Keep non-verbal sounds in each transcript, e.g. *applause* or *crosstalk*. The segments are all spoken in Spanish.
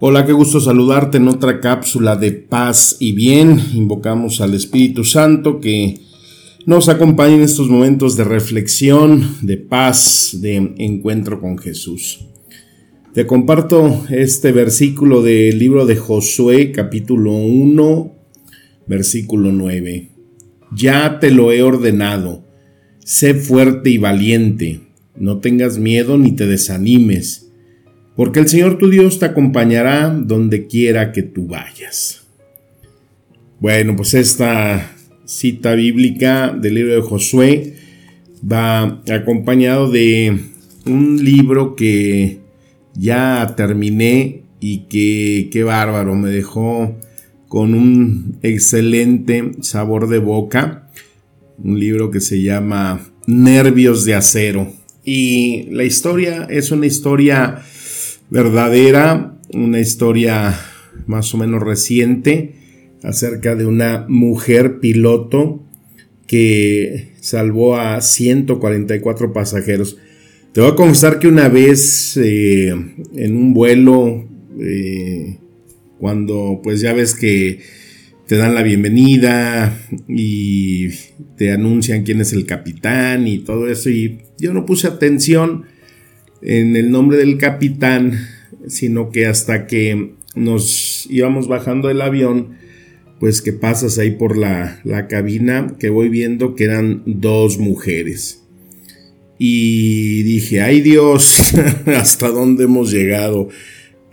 Hola, qué gusto saludarte en otra cápsula de paz y bien. Invocamos al Espíritu Santo que nos acompañe en estos momentos de reflexión, de paz, de encuentro con Jesús. Te comparto este versículo del libro de Josué capítulo 1, versículo 9. Ya te lo he ordenado, sé fuerte y valiente, no tengas miedo ni te desanimes porque el Señor tu Dios te acompañará donde quiera que tú vayas. Bueno, pues esta cita bíblica del libro de Josué va acompañado de un libro que ya terminé y que qué bárbaro, me dejó con un excelente sabor de boca. Un libro que se llama Nervios de Acero. Y la historia es una historia verdadera, una historia más o menos reciente acerca de una mujer piloto que salvó a 144 pasajeros. Te voy a confesar que una vez eh, en un vuelo, eh, cuando pues ya ves que te dan la bienvenida y te anuncian quién es el capitán y todo eso, y yo no puse atención en el nombre del capitán, sino que hasta que nos íbamos bajando del avión, pues que pasas ahí por la, cabina, que voy viendo que eran dos mujeres. Y dije, ay Dios, *laughs* hasta dónde hemos llegado,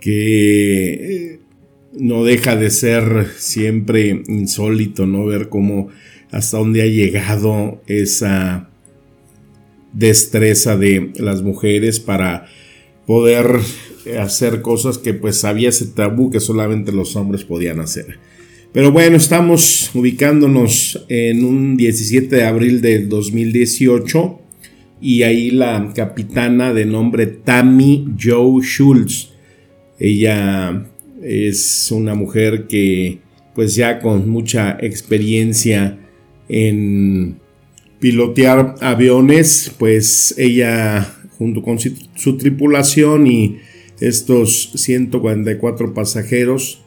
que no deja de ser siempre insólito, ¿no? Ver cómo hasta dónde ha llegado esa destreza de las mujeres para poder hacer cosas que pues había ese tabú que solamente los hombres podían hacer. Pero bueno, estamos ubicándonos en un 17 de abril del 2018 y ahí la capitana de nombre Tammy Joe Schultz. Ella es una mujer que pues ya con mucha experiencia en pilotear aviones, pues ella junto con su, tripulación y estos 144 pasajeros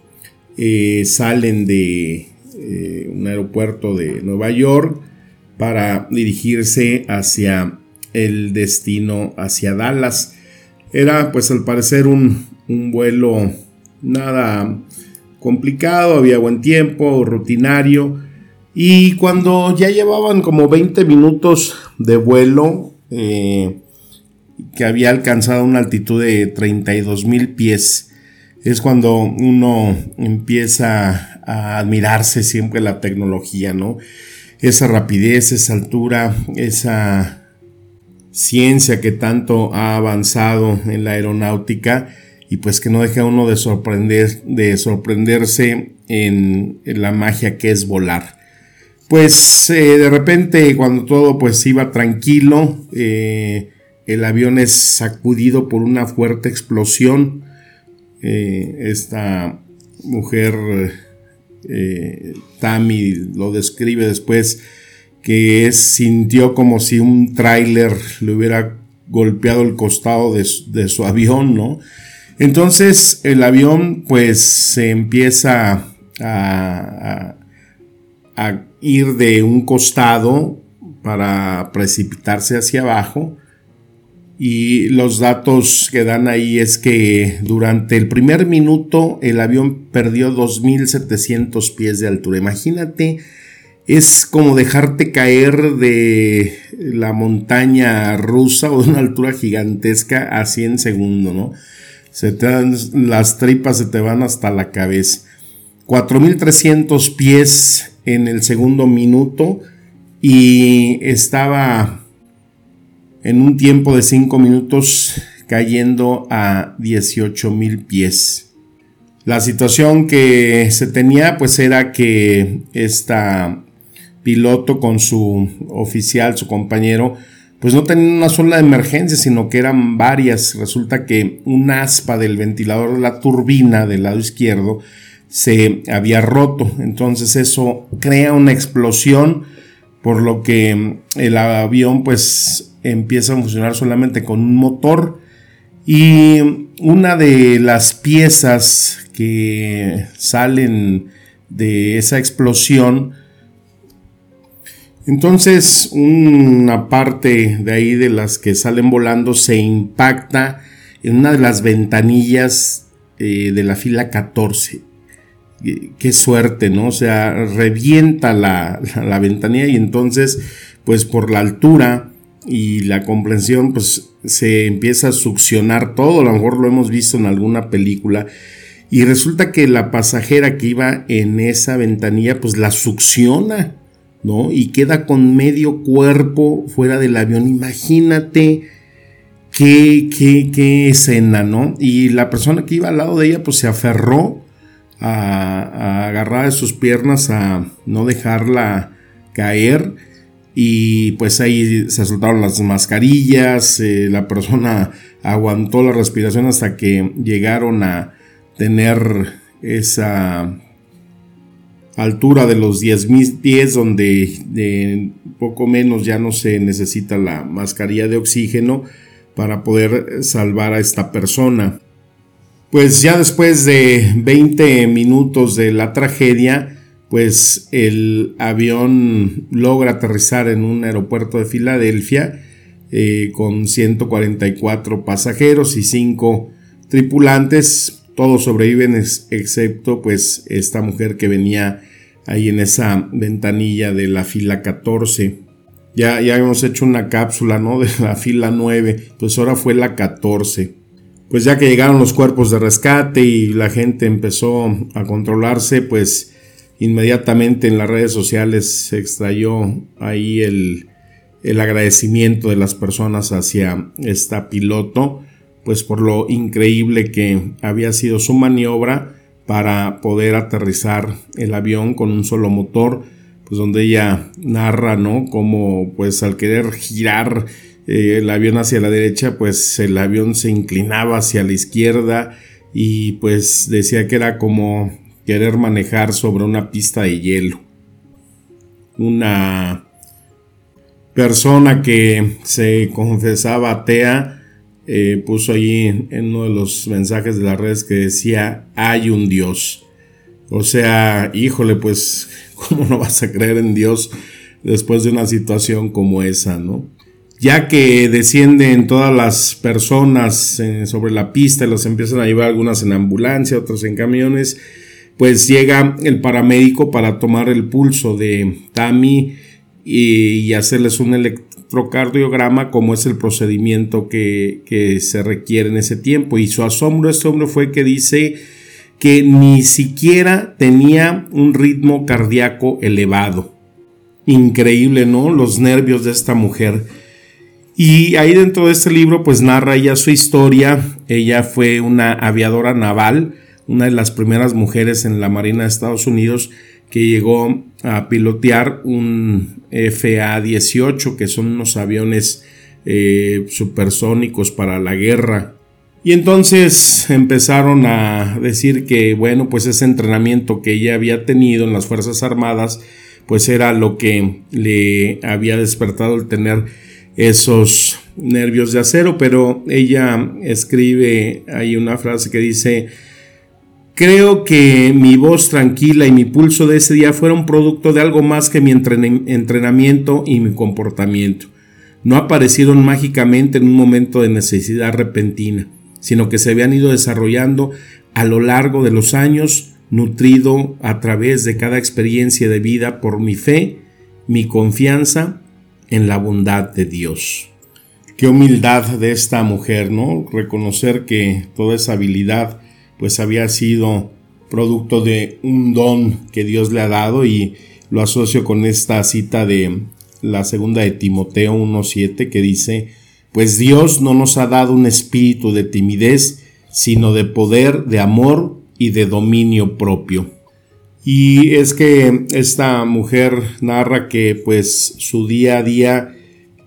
eh, salen de eh, un aeropuerto de Nueva York para dirigirse hacia el destino hacia Dallas. Era pues al parecer un, un vuelo nada complicado, había buen tiempo, rutinario y cuando ya llevaban como 20 minutos de vuelo, eh, que había alcanzado una altitud de 32 mil pies, es cuando uno empieza a admirarse siempre la tecnología, ¿no? Esa rapidez, esa altura, esa ciencia que tanto ha avanzado en la aeronáutica y pues que no deja uno de sorprender, de sorprenderse en la magia que es volar pues eh, de repente cuando todo pues iba tranquilo, eh, el avión es sacudido por una fuerte explosión. Eh, esta mujer, Tammy, lo describe después que sintió como si un tráiler le hubiera golpeado el costado de, su avión, ¿no? Entonces el avión pues se empieza a ir de un costado para precipitarse hacia abajo. Y los datos que dan ahí es que durante el primer minuto el avión perdió 2.700 pies de altura. Imagínate, es como dejarte caer de la montaña rusa o de una altura gigantesca a 100 segundos, ¿no? Se te dan, las tripas se te van hasta la cabeza. 4.300 pies en el segundo minuto y estaba en un tiempo de 5 minutos cayendo a 18 mil pies. La situación que se tenía pues era que esta piloto con su oficial, su compañero, pues no tenían una sola emergencia, sino que eran varias. Resulta que un aspa del ventilador de la turbina del lado izquierdo se había roto. Entonces eso crea una explosión, por lo que el avión pues empieza a funcionar solamente con un motor. Y una de las piezas que salen de esa explosión entonces, una parte de ahí de las que salen volando se impacta en una de las ventanillas eh, de la fila 14. Qué suerte, ¿no? O sea, revienta la, la, ventanilla y entonces, pues por la altura y la comprensión, pues se empieza a succionar todo. A lo mejor lo hemos visto en alguna película. Y resulta que la pasajera que iba en esa ventanilla, pues la succiona ¿no? Y queda con medio cuerpo fuera del avión. Imagínate qué, qué, qué escena, ¿no? Y la persona que iba al lado de ella, pues se aferró a, agarrar sus piernas, a no dejarla caer. Y pues ahí se soltaron las mascarillas, eh, la persona *laughs* aguantó la respiración hasta que llegaron a tener esa altura de los 10.000 pies, donde de poco menos ya no se necesita la mascarilla de oxígeno para poder salvar a esta persona. Pues ya después de 20 minutos de la tragedia, pues el avión logra aterrizar en un aeropuerto de Filadelfia eh, con 144 pasajeros y 5 tripulantes todos sobreviven excepto pues esta mujer que venía ahí en esa ventanilla de la fila 14. Ya, ya hemos hecho una cápsula, ¿no? *laughs* De la fila 9, pues ahora fue la 14. Pues ya que llegaron los cuerpos de rescate y la gente empezó a controlarse, pues inmediatamente en las redes sociales se extrayó ahí el, el agradecimiento de las personas hacia esta piloto pues por lo increíble que había sido su maniobra para poder aterrizar el avión con un solo motor, pues donde ella narra, ¿no? Como pues al querer girar eh, el avión hacia la derecha, pues el avión se inclinaba hacia la izquierda y pues decía que era como querer manejar sobre una pista de hielo. Una persona que se confesaba atea, eh, puso ahí en, uno de los mensajes de las redes que decía, hay un Dios. O sea, híjole, pues, *laughs* ¿cómo no vas a creer en Dios después de una situación como esa, no? Ya que descienden todas las personas eh, sobre la pista y los empiezan a llevar algunas en ambulancia, otras en camiones, pues llega el paramédico para tomar el pulso de Tammy y, hacerles un, electrocardiograma como es el procedimiento que, que se requiere en ese tiempo. Y su asombro, este hombre fue que dice que ni siquiera tenía un ritmo cardíaco elevado. Increíble, ¿no? Los nervios de esta mujer. Y ahí dentro de este libro pues narra ella su historia. Ella fue una aviadora naval, una de las primeras mujeres en la Marina de Estados Unidos que llegó a pilotear un FA-18, que son unos aviones eh, supersónicos para la guerra. Y entonces empezaron a decir que, bueno, pues ese entrenamiento que ella había tenido en las Fuerzas Armadas, pues era lo que le había despertado el tener esos nervios de acero, pero ella escribe, hay una frase que dice, Creo que mi voz tranquila y mi pulso de ese día fueron producto de algo más que mi entrenamiento y mi comportamiento. No aparecieron mágicamente en un momento de necesidad repentina, sino que se habían ido desarrollando a lo largo de los años, nutrido a través de cada experiencia de vida por mi fe, mi confianza en la bondad de Dios. Qué humildad de esta mujer, ¿no? Reconocer que toda esa habilidad pues había sido producto de un don que Dios le ha dado y lo asocio con esta cita de la segunda de Timoteo 1.7 que dice, pues Dios no nos ha dado un espíritu de timidez, sino de poder, de amor y de dominio propio. Y es que esta mujer narra que pues su día a día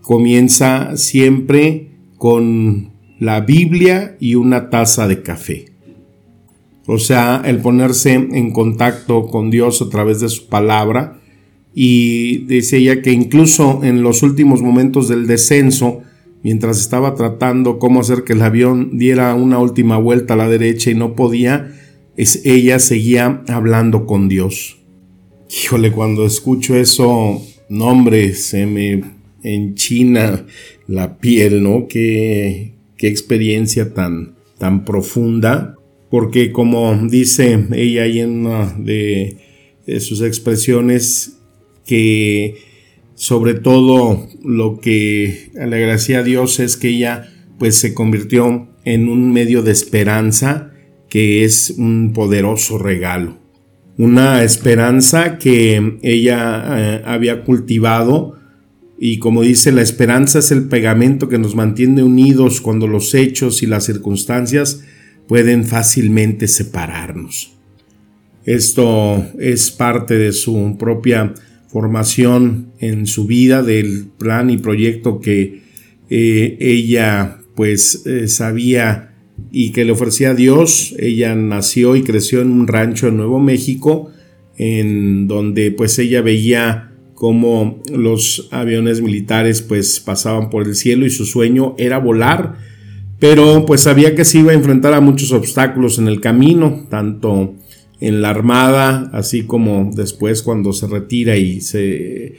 comienza siempre con la Biblia y una taza de café. O sea, el ponerse en contacto con Dios a través de su palabra. Y dice ella que incluso en los últimos momentos del descenso, mientras estaba tratando cómo hacer que el avión diera una última vuelta a la derecha y no podía, es, ella seguía hablando con Dios. Híjole, cuando escucho eso, nombre, se me enchina la piel, ¿no? Qué, qué experiencia tan, tan profunda porque como dice ella ahí en una de, sus expresiones, que sobre todo lo que le agradecía a Dios es que ella pues se convirtió en un medio de esperanza que es un poderoso regalo. Una esperanza que ella eh, había cultivado y como dice, la esperanza es el pegamento que nos mantiene unidos cuando los hechos y las circunstancias pueden fácilmente separarnos. Esto es parte de su propia formación en su vida, del plan y proyecto que eh, ella pues eh, sabía y que le ofrecía a Dios. Ella nació y creció en un rancho en Nuevo México, en donde pues ella veía cómo los aviones militares pues pasaban por el cielo y su sueño era volar pero pues sabía que se iba a enfrentar a muchos obstáculos en el camino, tanto en la armada, así como después cuando se retira y se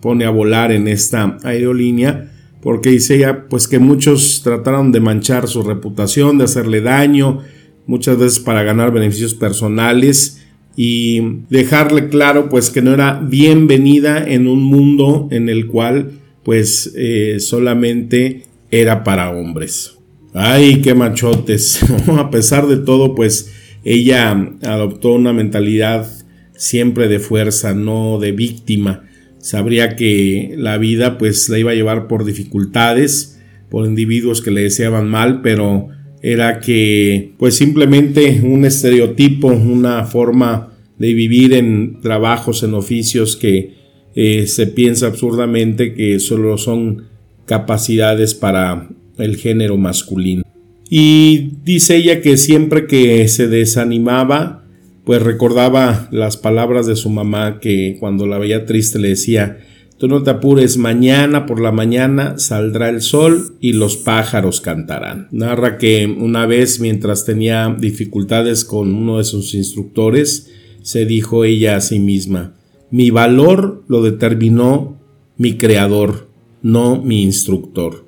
pone a volar en esta aerolínea, porque dice ella pues que muchos trataron de manchar su reputación, de hacerle daño, muchas veces para ganar beneficios personales y dejarle claro pues que no era bienvenida en un mundo en el cual pues eh, solamente era para hombres. Ay, qué machotes. *laughs* a pesar de todo, pues ella adoptó una mentalidad siempre de fuerza, no de víctima. Sabría que la vida pues la iba a llevar por dificultades, por individuos que le deseaban mal, pero era que pues simplemente un estereotipo, una forma de vivir en trabajos, en oficios que eh, se piensa absurdamente que solo son capacidades para el género masculino. Y dice ella que siempre que se desanimaba, pues recordaba las palabras de su mamá que cuando la veía triste le decía, tú no te apures, mañana por la mañana saldrá el sol y los pájaros cantarán. Narra que una vez mientras tenía dificultades con uno de sus instructores, se dijo ella a sí misma, mi valor lo determinó mi creador, no mi instructor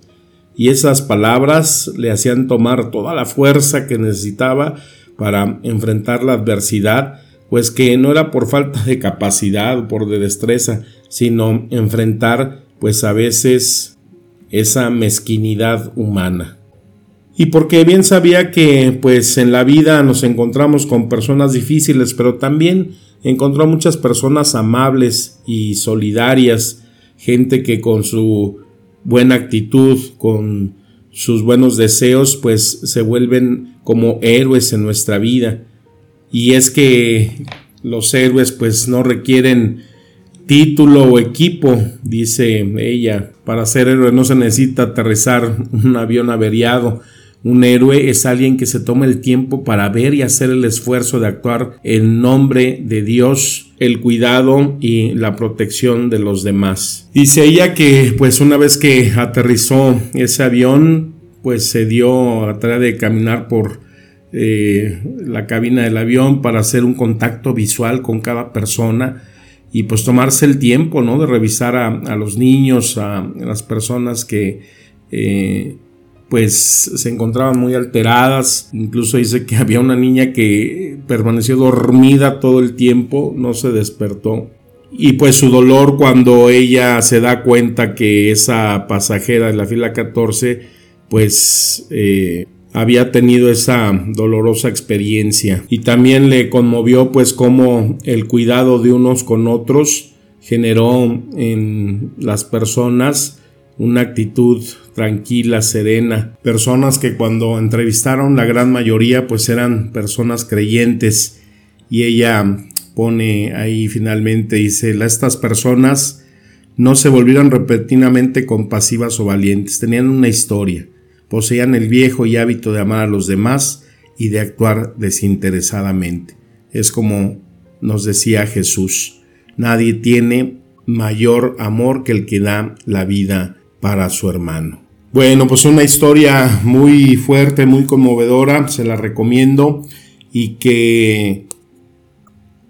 y esas palabras le hacían tomar toda la fuerza que necesitaba para enfrentar la adversidad, pues que no era por falta de capacidad o por de destreza, sino enfrentar pues a veces esa mezquinidad humana. Y porque bien sabía que pues en la vida nos encontramos con personas difíciles, pero también encontró muchas personas amables y solidarias, gente que con su buena actitud, con sus buenos deseos, pues se vuelven como héroes en nuestra vida. Y es que los héroes pues no requieren título o equipo, dice ella. Para ser héroe no se necesita aterrizar un avión averiado, un héroe es alguien que se toma el tiempo para ver y hacer el esfuerzo de actuar en nombre de Dios, el cuidado y la protección de los demás. Dice ella que pues una vez que aterrizó ese avión, pues se dio a la tarea de caminar por eh, la cabina del avión para hacer un contacto visual con cada persona y pues tomarse el tiempo, ¿no? De revisar a, los niños, a, las personas que eh, pues se encontraban muy alteradas. Incluso dice que *laughs* había una niña que permaneció dormida todo el tiempo, no se despertó. Y pues su dolor cuando ella se da cuenta que esa pasajera de la fila 14 pues eh, había tenido esa dolorosa experiencia. Y también le conmovió pues cómo el cuidado de unos con otros generó en las personas una actitud tranquila, serena, personas que cuando entrevistaron la gran mayoría pues eran personas creyentes. Y ella pone ahí finalmente dice, estas personas no se volvieron repentinamente compasivas o valientes, tenían una historia, poseían el viejo y hábito de amar a los demás y de actuar desinteresadamente. Es como nos decía Jesús, nadie tiene mayor amor que el que da la vida para su hermano. Bueno, pues una historia muy fuerte, muy conmovedora, se la recomiendo y que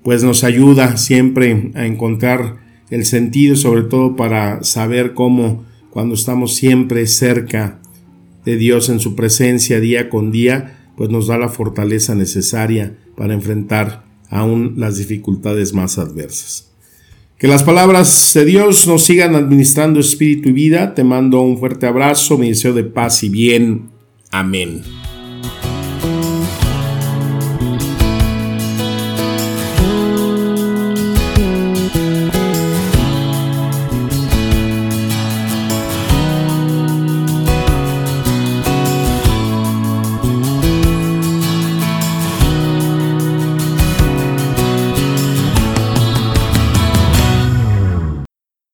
pues nos ayuda siempre a encontrar el sentido, sobre todo para saber cómo cuando estamos siempre cerca de Dios en su presencia día con día, pues nos da la fortaleza necesaria para enfrentar aún las dificultades más adversas. Que las palabras de Dios nos sigan administrando espíritu y vida. Te mando un fuerte abrazo, mi deseo de paz y bien. Amén.